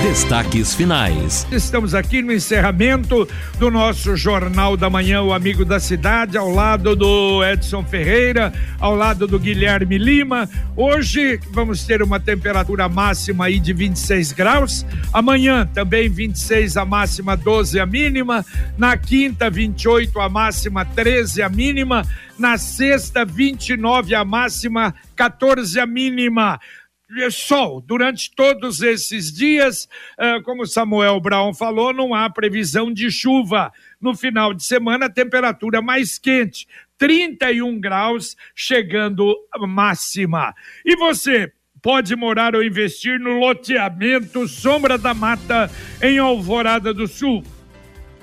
Destaques finais. Estamos aqui no encerramento do nosso Jornal da Manhã, o Amigo da Cidade, ao lado do Edson Ferreira, ao lado do Guilherme Lima. Hoje vamos ter uma temperatura máxima aí de 26 graus. Amanhã também 26 a máxima, 12 a mínima. Na quinta, 28 a máxima, 13 a mínima. Na sexta, 29 a máxima, 14 a mínima sol durante todos esses dias. Ah, como Samuel Brown falou, não há previsão de chuva. No final de semana, temperatura mais quente, 31 graus, chegando máxima. E você? Pode morar ou investir no loteamento Sombra da Mata, em Alvorada do Sul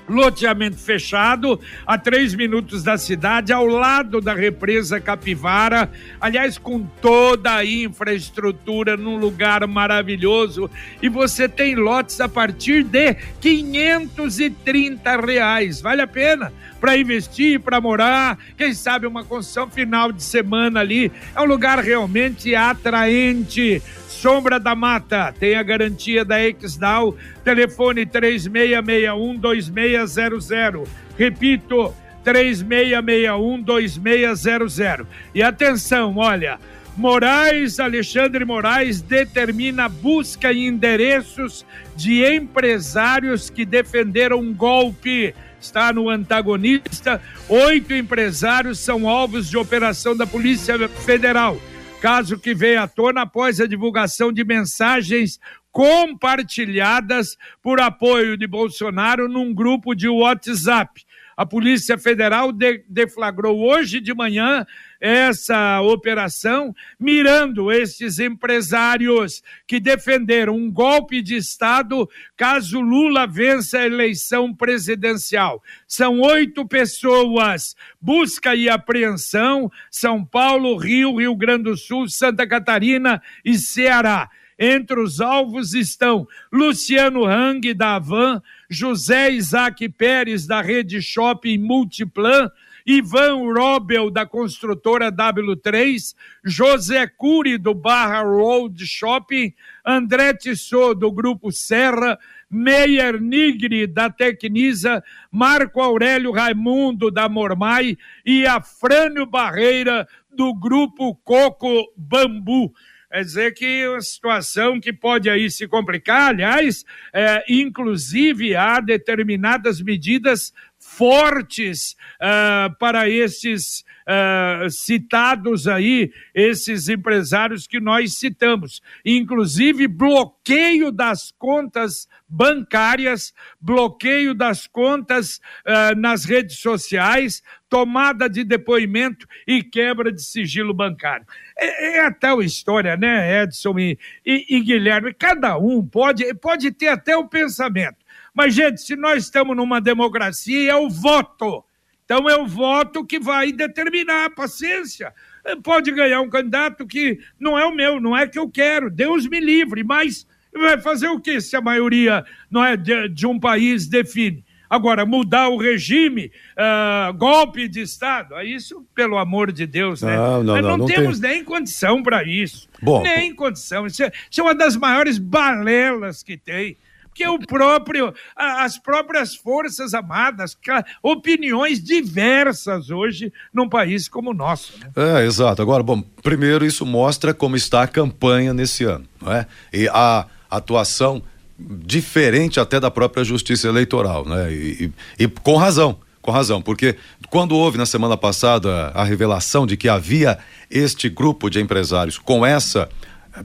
loteamento fechado, a três minutos da cidade, ao lado da represa Capivara, aliás, com toda a infraestrutura num lugar maravilhoso. E você tem lotes a partir de 530 reais. Vale a pena para investir, para morar, quem sabe uma construção final de semana ali. É um lugar realmente atraente. Sombra da Mata, tem a garantia da Exdal, telefone 3661-2600. Repito, 3661-2600. E atenção, olha, Moraes, Alexandre Moraes, determina busca e endereços de empresários que defenderam um golpe. Está no antagonista. Oito empresários são alvos de operação da Polícia Federal caso que veio à tona após a divulgação de mensagens compartilhadas por apoio de Bolsonaro num grupo de WhatsApp. A Polícia Federal de, deflagrou hoje de manhã essa operação, mirando estes empresários que defenderam um golpe de Estado caso Lula vença a eleição presidencial. São oito pessoas. Busca e apreensão: São Paulo, Rio, Rio Grande do Sul, Santa Catarina e Ceará. Entre os alvos estão Luciano Hang, da Avan, José Isaac Pérez, da Rede Shopping Multiplan, Ivan Robel, da construtora W3, José Cury, do Barra Road Shopping, André Tissot, do Grupo Serra, Meyer Nigri, da Tecnisa, Marco Aurélio Raimundo, da Mormai e Afrânio Barreira, do Grupo Coco Bambu. Quer dizer que é uma situação que pode aí se complicar, aliás, é, inclusive há determinadas medidas fortes uh, para esses uh, citados aí, esses empresários que nós citamos. Inclusive, bloqueio das contas bancárias, bloqueio das contas uh, nas redes sociais, tomada de depoimento e quebra de sigilo bancário. É, é a tal história, né, Edson e, e, e Guilherme? Cada um pode, pode ter até o pensamento. Mas, gente, se nós estamos numa democracia, é o voto. Então é o voto que vai determinar a paciência. Pode ganhar um candidato que não é o meu, não é que eu quero, Deus me livre, mas vai fazer o que se a maioria não é de, de um país define? Agora, mudar o regime, uh, golpe de Estado, isso, pelo amor de Deus, né? Não, não, não, não, não temos tem... nem condição para isso. Bom, nem condição. Isso é, isso é uma das maiores balelas que tem que o próprio, as próprias forças amadas, opiniões diversas hoje num país como o nosso. Né? É, exato. Agora, bom, primeiro isso mostra como está a campanha nesse ano, não é? E a atuação diferente até da própria justiça eleitoral, né? E, e, e com razão, com razão, porque quando houve na semana passada a revelação de que havia este grupo de empresários com essa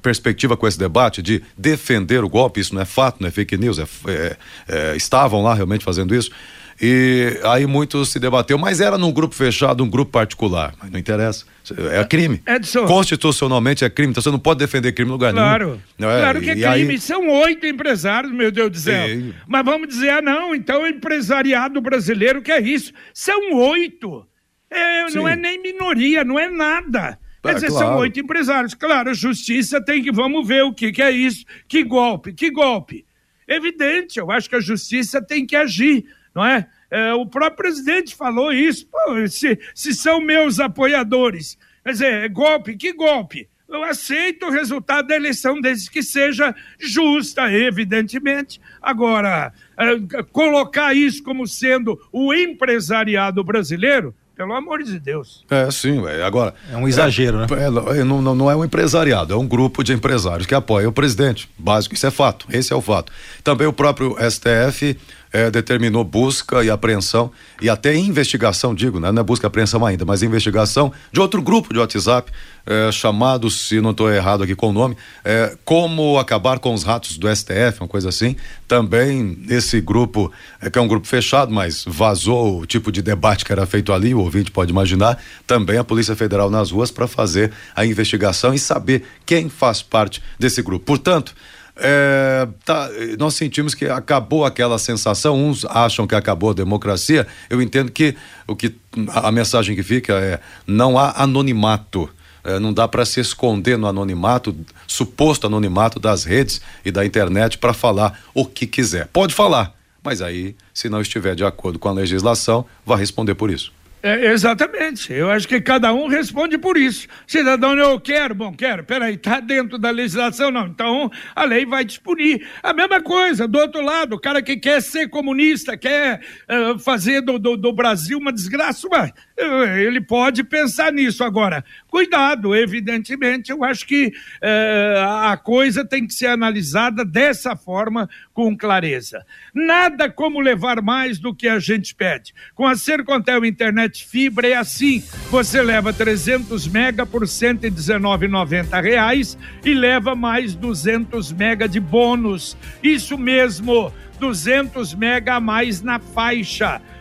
perspectiva com esse debate de defender o golpe, isso não é fato, não é fake news, é, é, é, estavam lá realmente fazendo isso. E aí muito se debateu, mas era num grupo fechado, um grupo particular. Mas não interessa. É crime. Edson. Constitucionalmente é crime, então você não pode defender crime no lugar claro. nenhum. É? Claro que é crime. Aí... São oito empresários, meu Deus do céu. Sim. Mas vamos dizer, ah, não, então o empresariado brasileiro que é isso. São oito. É, não é nem minoria, não é nada. Quer dizer, claro. são oito empresários. Claro, a justiça tem que, vamos ver o que, que é isso. Que golpe, que golpe. Evidente, eu acho que a justiça tem que agir, não é? É, o próprio presidente falou isso. Pô, se, se são meus apoiadores. Quer dizer, golpe, que golpe? Eu aceito o resultado da eleição, desde que seja justa, evidentemente. Agora, é, colocar isso como sendo o empresariado brasileiro, pelo amor de Deus. É, sim, agora. É um exagero, né? é, né? É, não, não é um empresariado, é um grupo de empresários que apoia o presidente. Básico, isso é fato. Esse é o fato. Também o próprio STF é, determinou busca e apreensão e até investigação, digo, né? não é busca e apreensão ainda, mas investigação de outro grupo de WhatsApp é, chamado, se não estou errado aqui com o nome, é, Como Acabar com os Ratos do STF, uma coisa assim. Também esse grupo, é, que é um grupo fechado, mas vazou o tipo de debate que era feito ali, o ouvinte pode imaginar. Também a Polícia Federal nas ruas para fazer a investigação e saber quem faz parte desse grupo. Portanto, é, tá, nós sentimos que acabou aquela sensação. Uns acham que acabou a democracia. Eu entendo que o que a, mensagem que fica é não há anonimato. É, não dá para se esconder no anonimato, suposto anonimato das redes e da internet para falar o que quiser. Pode falar, mas aí, se não estiver de acordo com a legislação, vai responder por isso. É, exatamente. Eu acho que cada um responde por isso. Cidadão, eu quero, bom, quero. Peraí, tá dentro da legislação? Não. Então a lei vai disponível. A mesma coisa, do outro lado, o cara que quer ser comunista, quer uh, fazer do, do, do, Brasil uma desgraça, mas, ele pode pensar nisso agora. Cuidado, evidentemente, eu acho que uh, a coisa tem que ser analisada dessa forma, com clareza. Nada como levar mais do que a gente pede. Com a Sercontel Internet Fibra é assim. Você leva 300 mega por 119,90 reais e leva mais 200 mega de bônus. Isso mesmo, 200 mega a mais na faixa.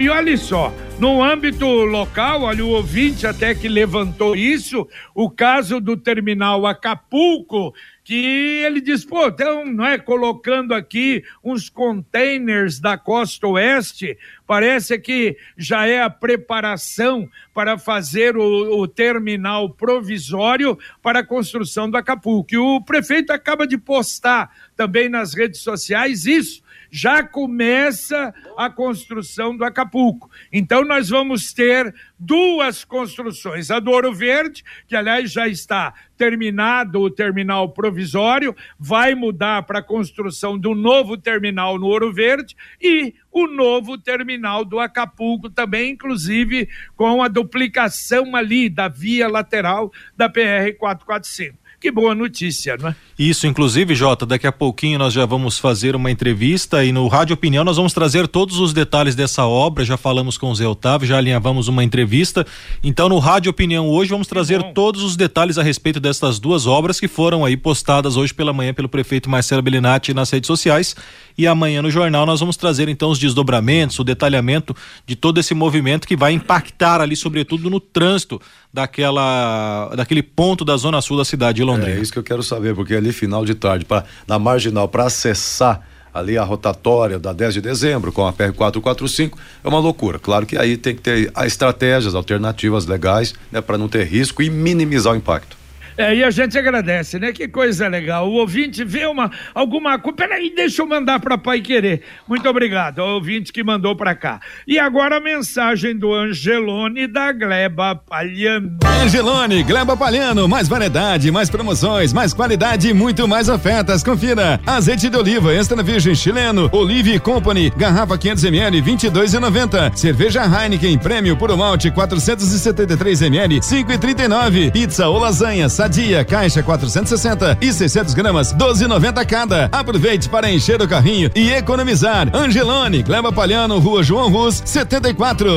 E olha só, no âmbito local, olha o ouvinte até que levantou isso, o caso do terminal Acapulco, que ele diz, pô, então, não é, colocando aqui uns containers da costa oeste, parece que já é a preparação para fazer o, o terminal provisório para a construção do Acapulco. E o prefeito acaba de postar também nas redes sociais isso, já começa a construção do Acapulco. Então nós vamos ter duas construções, a do Ouro Verde, que aliás já está terminado o terminal provisório, vai mudar para a construção do novo terminal no Ouro Verde e o novo terminal do Acapulco também, inclusive com a duplicação ali da via lateral da PR 445. Que boa notícia, não é? Isso, inclusive, Jota, daqui a pouquinho nós já vamos fazer uma entrevista e no Rádio Opinião nós vamos trazer todos os detalhes dessa obra. Já falamos com o Zé Otávio, já alinhavamos uma entrevista. Então, no Rádio Opinião hoje vamos trazer todos os detalhes a respeito dessas duas obras que foram aí postadas hoje pela manhã pelo prefeito Marcelo Bellinati nas redes sociais. E amanhã no jornal nós vamos trazer então os desdobramentos, o detalhamento de todo esse movimento que vai impactar ali, sobretudo no trânsito daquela, daquele ponto da zona sul da cidade de Londrina. É isso que eu quero saber, porque ali final de tarde, pra, na marginal, para acessar ali a rotatória da 10 de dezembro com a PR 445 é uma loucura. Claro que aí tem que ter estratégias alternativas legais, né, para não ter risco e minimizar o impacto. É, e a gente agradece, né? Que coisa legal. O ouvinte vê uma, alguma coisa. Peraí, deixa eu mandar para Pai Querer. Muito obrigado ao ouvinte que mandou para cá. E agora a mensagem do Angelone da Gleba Palhano. Angelone, Gleba Palhano, mais variedade, mais promoções, mais qualidade e muito mais ofertas. Confira. Azeite de oliva extra virgem chileno, Olive Company, garrafa 500 ml, 22,90. Cerveja Heineken, prêmio puro malte, 473 ml, 5,39. Pizza ou lasanha, Sadia, caixa 460 e 600 gramas, 12,90 cada. Aproveite para encher o carrinho e economizar. Angelone, Gleba Palhano, Rua João Rus, 74.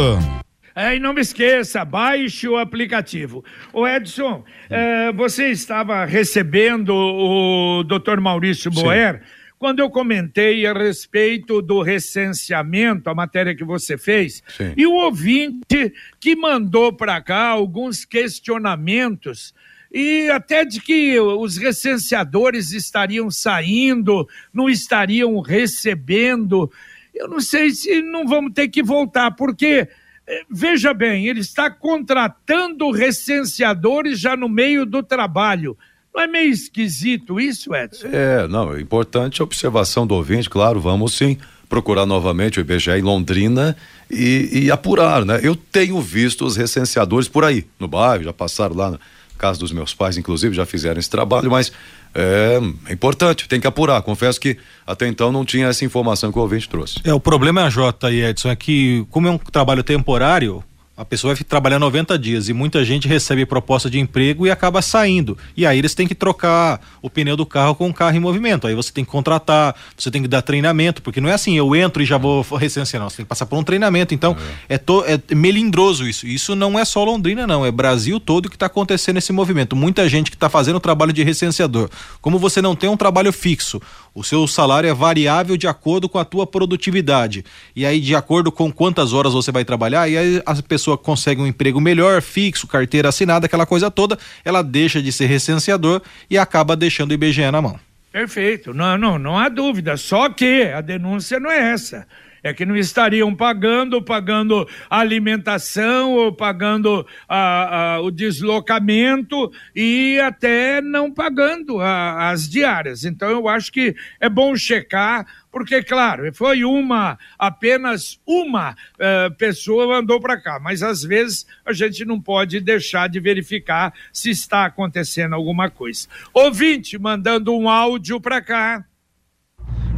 É, e não me esqueça, baixe o aplicativo. O Edson, é, você estava recebendo o Dr. Maurício Boer. Sim quando eu comentei a respeito do recenseamento, a matéria que você fez, Sim. e o ouvinte que mandou para cá alguns questionamentos e até de que os recenseadores estariam saindo, não estariam recebendo. Eu não sei se não vamos ter que voltar, porque eh, veja bem, ele está contratando recenseadores já no meio do trabalho. Não é meio esquisito isso, Edson? É, não, é importante a observação do ouvinte, claro, vamos sim procurar novamente o IBGE em Londrina e, e apurar, né? Eu tenho visto os recenseadores por aí, no bairro, já passaram lá na casa dos meus pais, inclusive, já fizeram esse trabalho, mas é, é importante, tem que apurar. Confesso que até então não tinha essa informação que o ouvinte trouxe. É, o problema é a J e Edson, é que como é um trabalho temporário, a pessoa vai trabalhar 90 dias e muita gente recebe proposta de emprego e acaba saindo. E aí eles têm que trocar o pneu do carro com o carro em movimento. Aí você tem que contratar, você tem que dar treinamento, porque não é assim, eu entro e já vou recensear, não. Você tem que passar por um treinamento. Então, é, to, é melindroso isso. Isso não é só Londrina, não. É Brasil todo que está acontecendo esse movimento. Muita gente que está fazendo o trabalho de recenseador. Como você não tem um trabalho fixo, o seu salário é variável de acordo com a tua produtividade. E aí, de acordo com quantas horas você vai trabalhar, e aí a pessoa consegue um emprego melhor, fixo, carteira assinada, aquela coisa toda, ela deixa de ser recenseador e acaba deixando o IBGE na mão. Perfeito, não, não, não há dúvida. Só que a denúncia não é essa. É que não estariam pagando, pagando alimentação ou pagando a, a, o deslocamento e até não pagando a, as diárias. Então eu acho que é bom checar, porque, claro, foi uma, apenas uma uh, pessoa mandou para cá, mas às vezes a gente não pode deixar de verificar se está acontecendo alguma coisa. Ouvinte mandando um áudio para cá.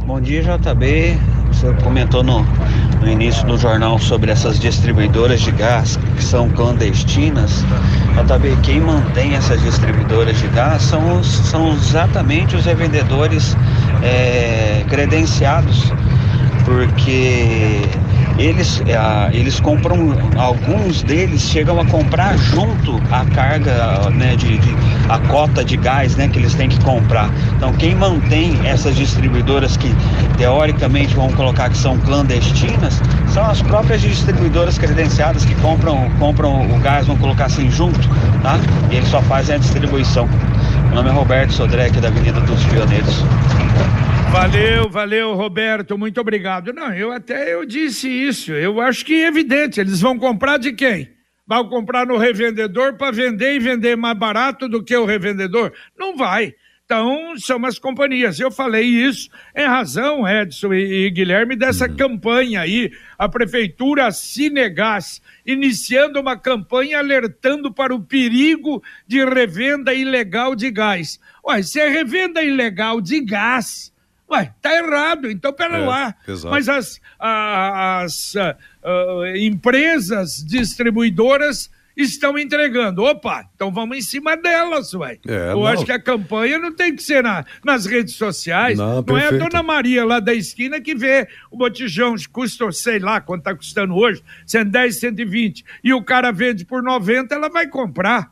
Bom dia, JB. Você comentou no, no início do jornal sobre essas distribuidoras de gás que são clandestinas. JB, quem mantém essas distribuidoras de gás são, os, são exatamente os revendedores é, credenciados, porque eles, ah, eles compram, alguns deles chegam a comprar junto a carga, né, de, de, a cota de gás, né, que eles têm que comprar. Então, quem mantém essas distribuidoras que teoricamente vão colocar que são clandestinas, são as próprias distribuidoras credenciadas que compram, compram o gás, vão colocar assim junto, tá? E eles só fazem a distribuição. Meu nome é Roberto Sodré, da Avenida dos Pioneiros. Valeu, valeu, Roberto, muito obrigado. Não, eu até eu disse isso. Eu acho que é evidente, eles vão comprar de quem? Vão comprar no revendedor para vender e vender mais barato do que o revendedor? Não vai. Então, são as companhias. Eu falei isso em razão, Edson e, e Guilherme, dessa uhum. campanha aí, a Prefeitura Cinegás, iniciando uma campanha alertando para o perigo de revenda ilegal de gás. Ué, se é revenda ilegal de gás, Ué, tá errado, então pera é, lá. Exato. Mas as, as uh, empresas distribuidoras estão entregando. Opa, então vamos em cima delas, ué. É, Eu não. acho que a campanha não tem que ser na, nas redes sociais. Não, não é a dona Maria lá da esquina que vê o botijão custa, sei lá quanto está custando hoje, 110, 120, e o cara vende por 90, ela vai comprar.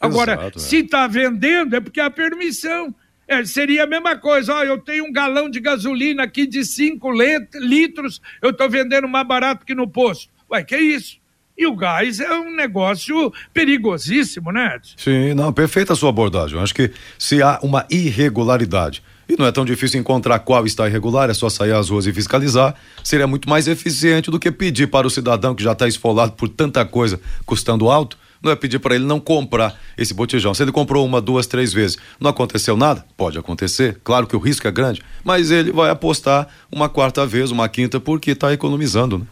Agora, Exato, se está vendendo, é porque há permissão. É, seria a mesma coisa, ó, eu tenho um galão de gasolina aqui de 5 litros, eu estou vendendo mais barato que no posto. Ué, que isso? E o gás é um negócio perigosíssimo, né? Sim, não, perfeita a sua abordagem. Eu acho que se há uma irregularidade, e não é tão difícil encontrar qual está irregular, é só sair às ruas e fiscalizar, seria muito mais eficiente do que pedir para o cidadão que já está esfolado por tanta coisa custando alto, não é pedir para ele não comprar esse botijão. Se ele comprou uma, duas, três vezes, não aconteceu nada? Pode acontecer, claro que o risco é grande, mas ele vai apostar uma quarta vez, uma quinta, porque está economizando, né?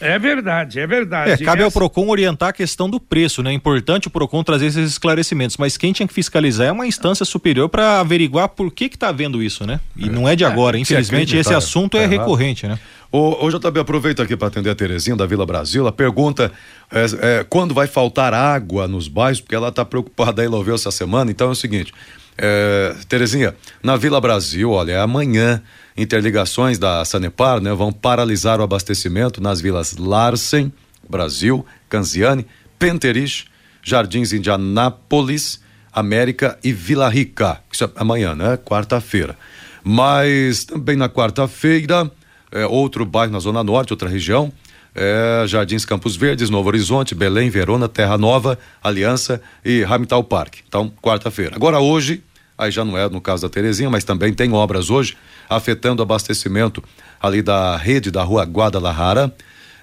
É verdade, é verdade. É, cabe Essa... ao PROCON orientar a questão do preço, né? É importante o PROCON trazer esses esclarecimentos, mas quem tinha que fiscalizar é uma instância superior para averiguar por que que tá vendo isso, né? E é. não é de agora, é, infelizmente esse assunto é, recorrente, né? Ô, ô JB, aproveito aqui para atender a Terezinha da Vila Brasil. Ela pergunta é, é, quando vai faltar água nos bairros, porque ela está preocupada, ela ouviu essa semana. Então é o seguinte, é, Terezinha, na Vila Brasil, olha, é amanhã interligações da Sanepar né, vão paralisar o abastecimento nas vilas Larsen, Brasil, Canziane, Penterich, Jardins Indianápolis, América e Vila Rica. Isso é amanhã, né? Quarta-feira. Mas também na quarta-feira, é, outro bairro na Zona Norte, outra região, é, Jardins Campos Verdes, Novo Horizonte, Belém, Verona, Terra Nova, Aliança e Ramital Parque. Então, quarta-feira. Agora, hoje, aí já não é no caso da Terezinha, mas também tem obras hoje afetando o abastecimento ali da rede da rua Guadalajara,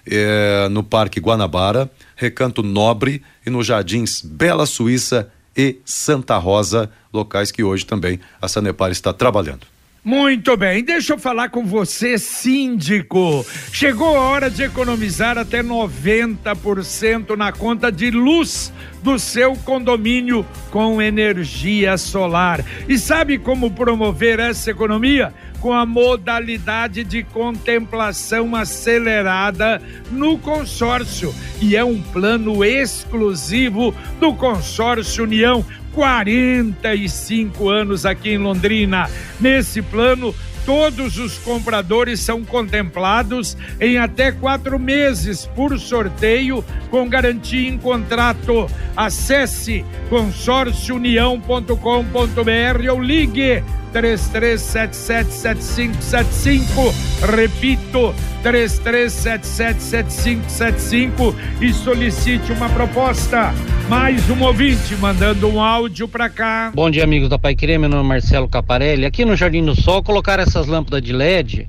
é, no Parque Guanabara, Recanto Nobre e nos Jardins Bela Suíça e Santa Rosa, locais que hoje também a Sanepar está trabalhando. Muito bem, deixa eu falar com você, síndico. Chegou a hora de economizar até 90% na conta de luz do seu condomínio com energia solar. E sabe como promover essa economia? Com a modalidade de contemplação acelerada no consórcio. E é um plano exclusivo do Consórcio União 45 anos aqui em Londrina. Nesse plano, todos os compradores são contemplados em até quatro meses por sorteio, com garantia em contrato. Acesse consórciounião.com.br ou ligue 33777575. Repito, 33777575 e solicite uma proposta. Mais um ouvinte mandando um áudio para cá. Bom dia, amigos da Pai Querer. Meu nome é Marcelo Caparelli. Aqui no Jardim do Sol, colocar essas lâmpadas de LED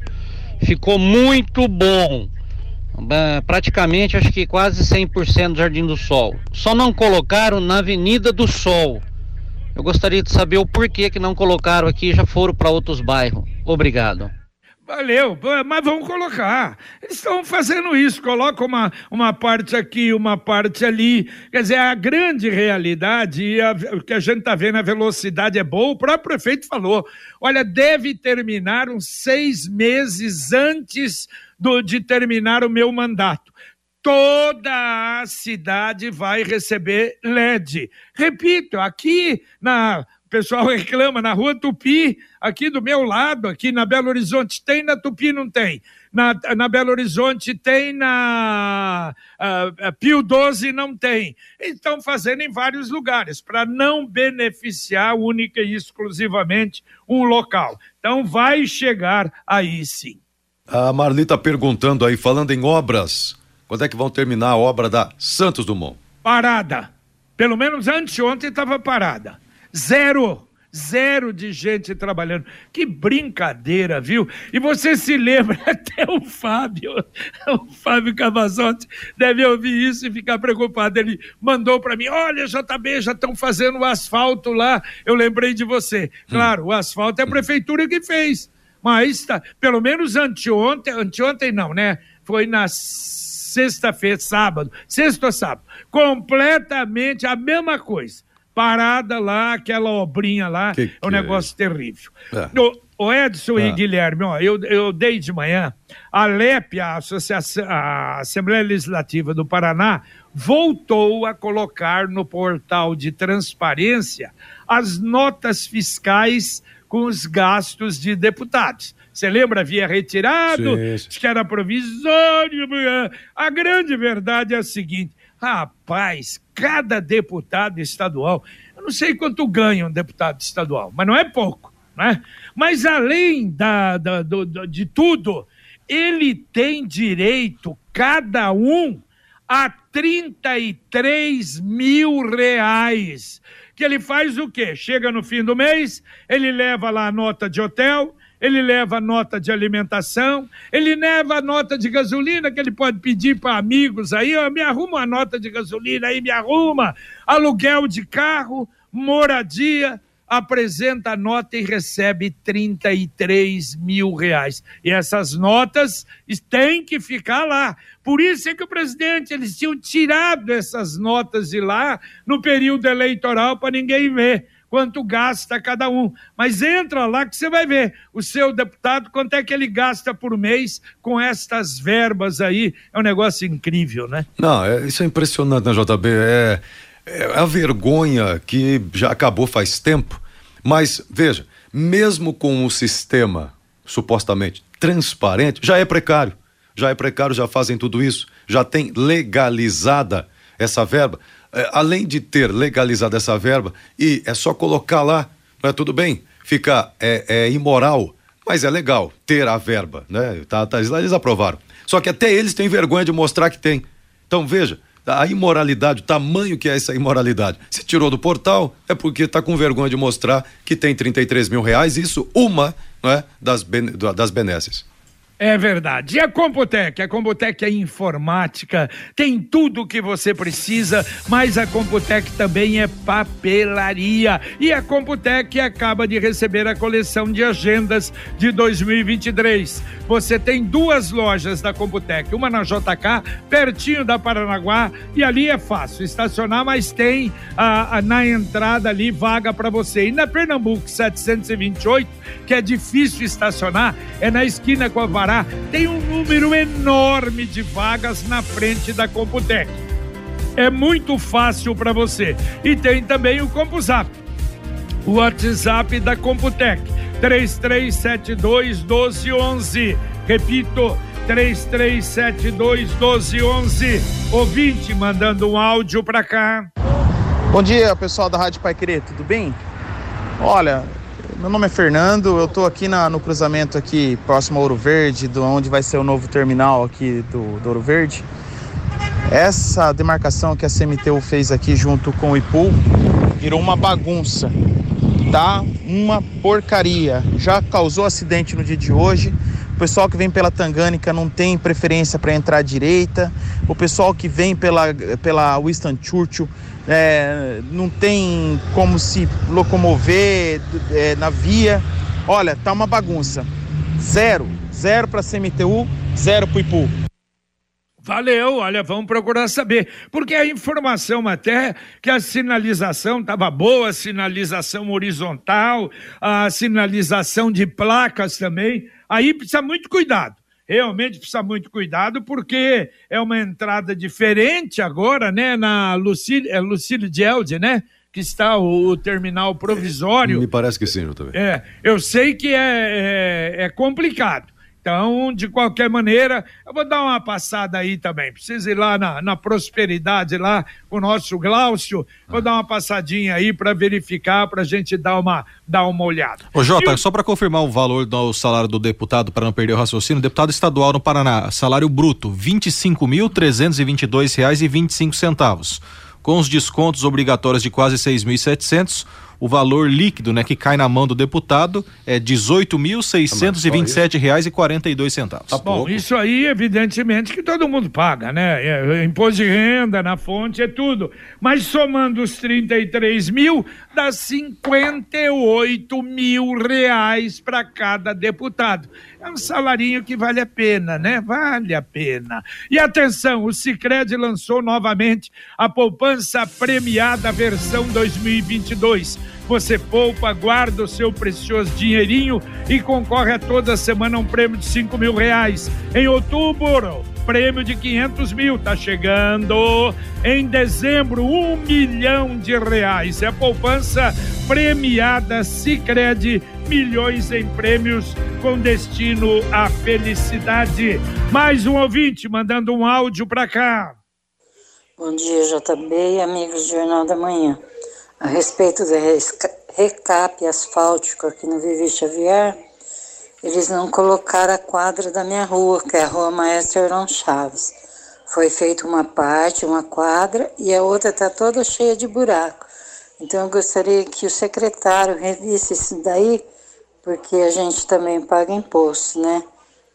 ficou muito bom. Praticamente, acho que quase 100% do Jardim do Sol. Só não colocaram na Avenida do Sol. Eu gostaria de saber o porquê que não colocaram aqui e já foram para outros bairros. Obrigado. Valeu, mas vamos colocar. Eles estão fazendo isso, coloca uma, uma parte aqui, uma parte ali. Quer dizer, a grande realidade, e o que a gente está vendo, a velocidade é boa, o próprio prefeito falou: olha, deve terminar uns seis meses antes do, de terminar o meu mandato toda a cidade vai receber LED. Repito, aqui na o pessoal reclama na Rua Tupi, aqui do meu lado, aqui na Belo Horizonte tem, na Tupi não tem. Na, na Belo Horizonte tem, na uh, Pio 12 não tem. Estão fazendo em vários lugares para não beneficiar única e exclusivamente um local. Então vai chegar aí sim. A Marli está perguntando aí, falando em obras, quando é que vão terminar a obra da Santos Dumont? Parada. Pelo menos anteontem estava parada. Zero. Zero de gente trabalhando. Que brincadeira, viu? E você se lembra, até o Fábio, o Fábio Cavazotti deve ouvir isso e ficar preocupado. Ele mandou para mim: Olha, JB, já estão fazendo o asfalto lá. Eu lembrei de você. Hum. Claro, o asfalto é a prefeitura que fez. Mas tá, pelo menos anteontem, anteontem não, né? Foi nas sexta-feira, sábado, sexta ou sábado, completamente a mesma coisa. Parada lá, aquela obrinha lá, que é um negócio é terrível. É. O, o, Edson e é. Guilherme, ó, eu, eu dei de manhã, a LEP, a, Associação, a Assembleia Legislativa do Paraná, voltou a colocar no portal de transparência as notas fiscais com os gastos de deputados. Você lembra? Havia retirado, sim, sim. que era provisório. A grande verdade é a seguinte: rapaz, cada deputado estadual, eu não sei quanto ganha um deputado estadual, mas não é pouco, né? Mas além da, da do, do, de tudo, ele tem direito, cada um, a 33 mil reais. Que ele faz o quê? Chega no fim do mês, ele leva lá a nota de hotel, ele leva nota de alimentação, ele leva nota de gasolina que ele pode pedir para amigos aí, ó, me arruma uma nota de gasolina aí, me arruma, aluguel de carro, moradia, apresenta a nota e recebe 33 mil reais. E essas notas têm que ficar lá. Por isso é que o presidente, eles tinham tirado essas notas de lá no período eleitoral para ninguém ver quanto gasta cada um. Mas entra lá que você vai ver o seu deputado quanto é que ele gasta por mês com estas verbas aí. É um negócio incrível, né? Não, é, isso é impressionante, né, JB? É, é a vergonha que já acabou faz tempo. Mas, veja, mesmo com o sistema supostamente transparente, já é precário. Já é precário, já fazem tudo isso, já tem legalizada essa verba é, além de ter legalizado essa verba, e é só colocar lá, não é tudo bem, fica é, é imoral Mas é legal ter a verba, né? Tá, tá, eles aprovaram. Só que até eles têm vergonha de mostrar que tem. Então veja, a imoralidade, o tamanho que é essa imoralidade. Se tirou do portal, é porque está com vergonha de mostrar que tem 33 mil reais, isso uma não é, das, das benesses. É verdade. E a Computec? A Computec é informática, tem tudo o que você precisa, mas a Computec também é papelaria. E a Computec acaba de receber a coleção de agendas de 2023. Você tem duas lojas da Computec, uma na JK, pertinho da Paranaguá, e ali é fácil estacionar, mas tem a, a na entrada ali vaga para você. E na Pernambuco 728, que é difícil estacionar, é na esquina com a Pará, tem um número enorme de vagas na frente da Computec. É muito fácil para você. E tem também o CompuZap, o WhatsApp da Computec, 3372 1211. Repito, 3372 1211. Ouvinte mandando um áudio para cá. Bom dia, pessoal da Rádio Pai Querer, tudo bem? Olha, meu nome é Fernando, eu estou aqui na, no cruzamento aqui próximo a Ouro Verde, do onde vai ser o novo terminal aqui do, do Ouro Verde. Essa demarcação que a CMTU fez aqui junto com o IPU virou uma bagunça, tá? Uma porcaria. Já causou acidente no dia de hoje. O pessoal que vem pela Tangânica não tem preferência para entrar à direita. O pessoal que vem pela, pela Winston Churchill é, não tem como se locomover é, na via. Olha, tá uma bagunça. Zero. Zero para CMTU, zero para IPU. Valeu, olha, vamos procurar saber. Porque a informação até que a sinalização estava boa, a sinalização horizontal, a sinalização de placas também. Aí precisa muito cuidado realmente precisa muito cuidado, porque é uma entrada diferente agora, né? Na Lucílio, é Lucílio Gelde, né? Que está o, o terminal provisório. Me parece que sim, eu também. É, eu sei que é, é, é complicado. Então, de qualquer maneira, eu vou dar uma passada aí também. Preciso ir lá na, na Prosperidade, lá com o nosso Glaucio. Vou ah. dar uma passadinha aí para verificar, para a gente dar uma, dar uma olhada. Ô, Jota, só para confirmar o valor do salário do deputado, para não perder o raciocínio, deputado estadual no Paraná, salário bruto, R$ 25.322,25. Com os descontos obrigatórios de quase 6.700 o valor líquido, né, que cai na mão do deputado é dezoito mil seiscentos e reais e quarenta e dois centavos. Tá Bom, isso aí, evidentemente, que todo mundo paga, né? É, é, imposto de renda na fonte é tudo. Mas somando os 33 mil, dá 58 mil reais para cada deputado. É um salarinho que vale a pena, né? Vale a pena. E atenção, o Sicredi lançou novamente a poupança premiada versão 2022. Você poupa, guarda o seu precioso dinheirinho e concorre a toda semana um prêmio de 5 mil reais. Em outubro, prêmio de 500 mil. Tá chegando em dezembro, um milhão de reais. É poupança premiada Sicredi milhões em prêmios com destino à felicidade. Mais um ouvinte mandando um áudio para cá. Bom dia, JB e amigos do Jornal da Manhã. A respeito do recap asfáltico aqui no Vivi Xavier, eles não colocaram a quadra da minha rua, que é a Rua Maestro Heron Chaves. Foi feita uma parte, uma quadra, e a outra está toda cheia de buraco. Então eu gostaria que o secretário revisse isso daí porque a gente também paga imposto, né?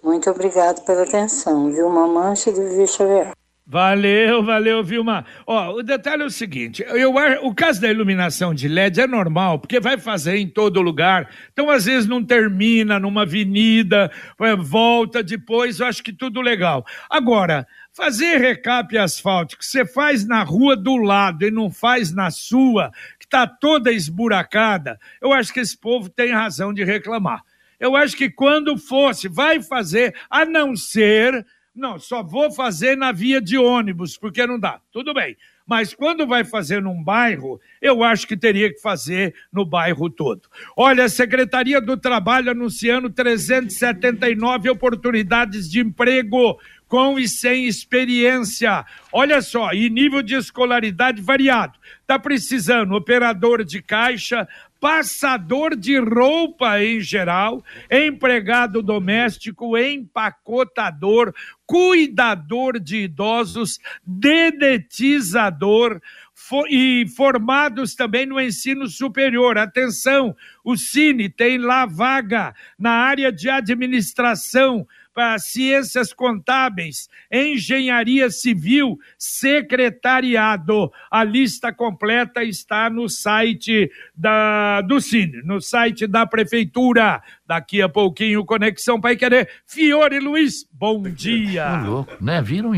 Muito obrigado pela atenção, viu? Do Vivi Xavier. Valeu, valeu, Vilma. Ó, o detalhe é o seguinte: eu, o caso da iluminação de LED é normal, porque vai fazer em todo lugar. Então, às vezes, não termina numa avenida, volta depois, eu acho que tudo legal. Agora, fazer recap asfáltico, você faz na rua do lado e não faz na sua, está toda esburacada, eu acho que esse povo tem razão de reclamar. Eu acho que quando fosse, vai fazer, a não ser. Não, só vou fazer na via de ônibus, porque não dá. Tudo bem. Mas quando vai fazer num bairro, eu acho que teria que fazer no bairro todo. Olha, a Secretaria do Trabalho anunciando 379 oportunidades de emprego com e sem experiência. Olha só, e nível de escolaridade variado. Está precisando operador de caixa, passador de roupa em geral, empregado doméstico, empacotador, cuidador de idosos, dedetizador e formados também no ensino superior. Atenção, o Cine tem lá vaga na área de administração ciências contábeis, engenharia civil, secretariado. A lista completa está no site da, do Cine, no site da Prefeitura. Daqui a pouquinho, Conexão Pai Querer. Fiore Luiz, bom dia. Tá louco, né? Viram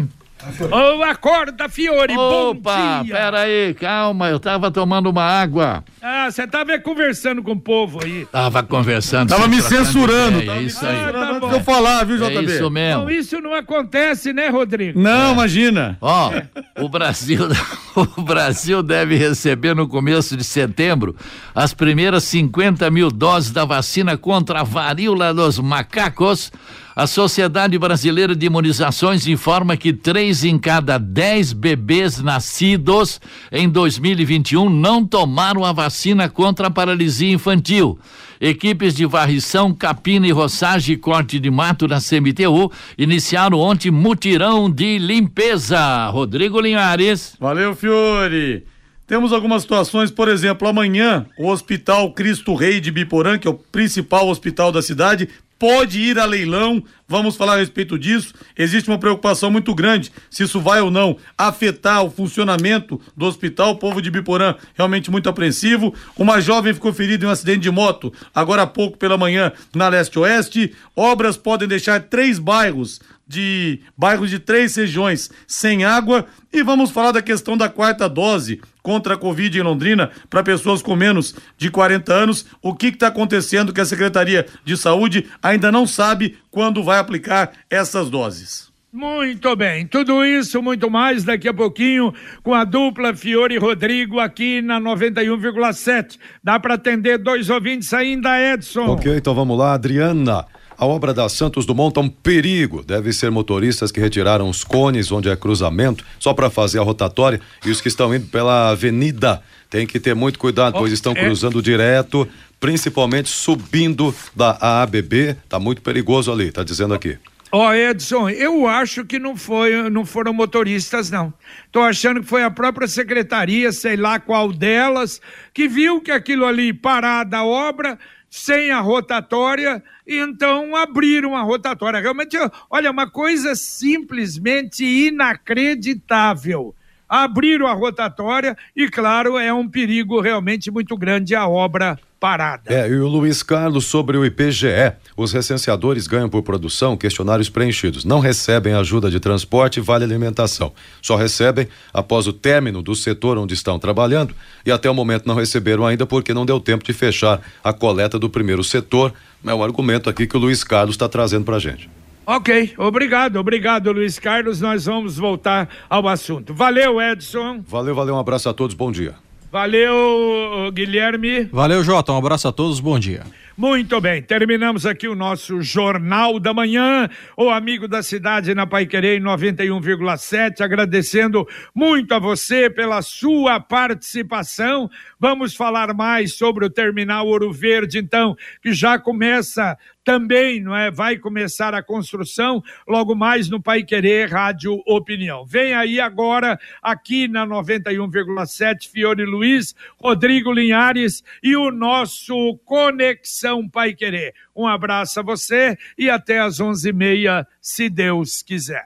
Oh, acorda, Fiore, Opa, bom dia. pera aí, calma, eu tava tomando uma água. Ah, você tava conversando com o povo aí. Tava conversando. Tava me censurando. É, isso aí. Ah, tá bom. eu falar, viu, É JB? isso mesmo. Não, isso não acontece, né, Rodrigo? Não, imagina. Ó, o Brasil, o Brasil deve receber no começo de setembro as primeiras 50 mil doses da vacina contra a varíola dos macacos. A Sociedade Brasileira de Imunizações informa que três em cada dez bebês nascidos em 2021 não tomaram a vacina contra a paralisia infantil. Equipes de varrição, capina e roçagem e corte de mato na CMTU iniciaram ontem mutirão de limpeza. Rodrigo Linhares. Valeu, Fiore. Temos algumas situações, por exemplo, amanhã o Hospital Cristo Rei de Biporã, que é o principal hospital da cidade, pode ir a leilão. Vamos falar a respeito disso. Existe uma preocupação muito grande se isso vai ou não afetar o funcionamento do hospital. O povo de Biporã realmente muito apreensivo. Uma jovem ficou ferida em um acidente de moto agora há pouco pela manhã na leste-oeste. Obras podem deixar três bairros de bairros de três regiões sem água e vamos falar da questão da quarta dose contra a Covid em Londrina para pessoas com menos de 40 anos. O que está acontecendo que a Secretaria de Saúde ainda não sabe quando vai aplicar essas doses. Muito bem, tudo isso, muito mais daqui a pouquinho com a dupla Fiore e Rodrigo aqui na 91,7. Dá para atender dois ouvintes ainda, Edson? Ok, então vamos lá, Adriana. A obra da Santos Dumont é um perigo. Deve ser motoristas que retiraram os cones onde é cruzamento só para fazer a rotatória e os que estão indo pela avenida tem que ter muito cuidado, pois estão cruzando direto, principalmente subindo da AABB. Tá muito perigoso ali, tá dizendo aqui. Ó, Edson, eu acho que não foi, não foram motoristas, não. Tô achando que foi a própria secretaria, sei lá qual delas, que viu que aquilo ali parada a obra, sem a rotatória, então abriram a rotatória. Realmente, olha, uma coisa simplesmente inacreditável. Abriram a rotatória e, claro, é um perigo realmente muito grande a obra parada. É, e o Luiz Carlos sobre o IPGE. Os recenseadores ganham por produção questionários preenchidos. Não recebem ajuda de transporte e vale alimentação. Só recebem após o término do setor onde estão trabalhando e até o momento não receberam ainda porque não deu tempo de fechar a coleta do primeiro setor. É um argumento aqui que o Luiz Carlos está trazendo para gente. Ok, obrigado, obrigado, Luiz Carlos. Nós vamos voltar ao assunto. Valeu, Edson. Valeu, valeu, um abraço a todos, bom dia. Valeu, Guilherme. Valeu, Jota. Um abraço a todos, bom dia. Muito bem, terminamos aqui o nosso Jornal da Manhã, o amigo da cidade na Paiquerê em 91,7, agradecendo muito a você pela sua participação. Vamos falar mais sobre o terminal Ouro Verde, então, que já começa também, não é? Vai começar a construção logo mais no Pai Querer Rádio Opinião. Vem aí agora aqui na 91,7 Fiore Luiz, Rodrigo Linhares e o nosso Conexão Pai Querer. Um abraço a você e até às 11:30, se Deus quiser.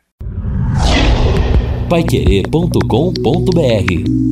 Paiquerê.com.br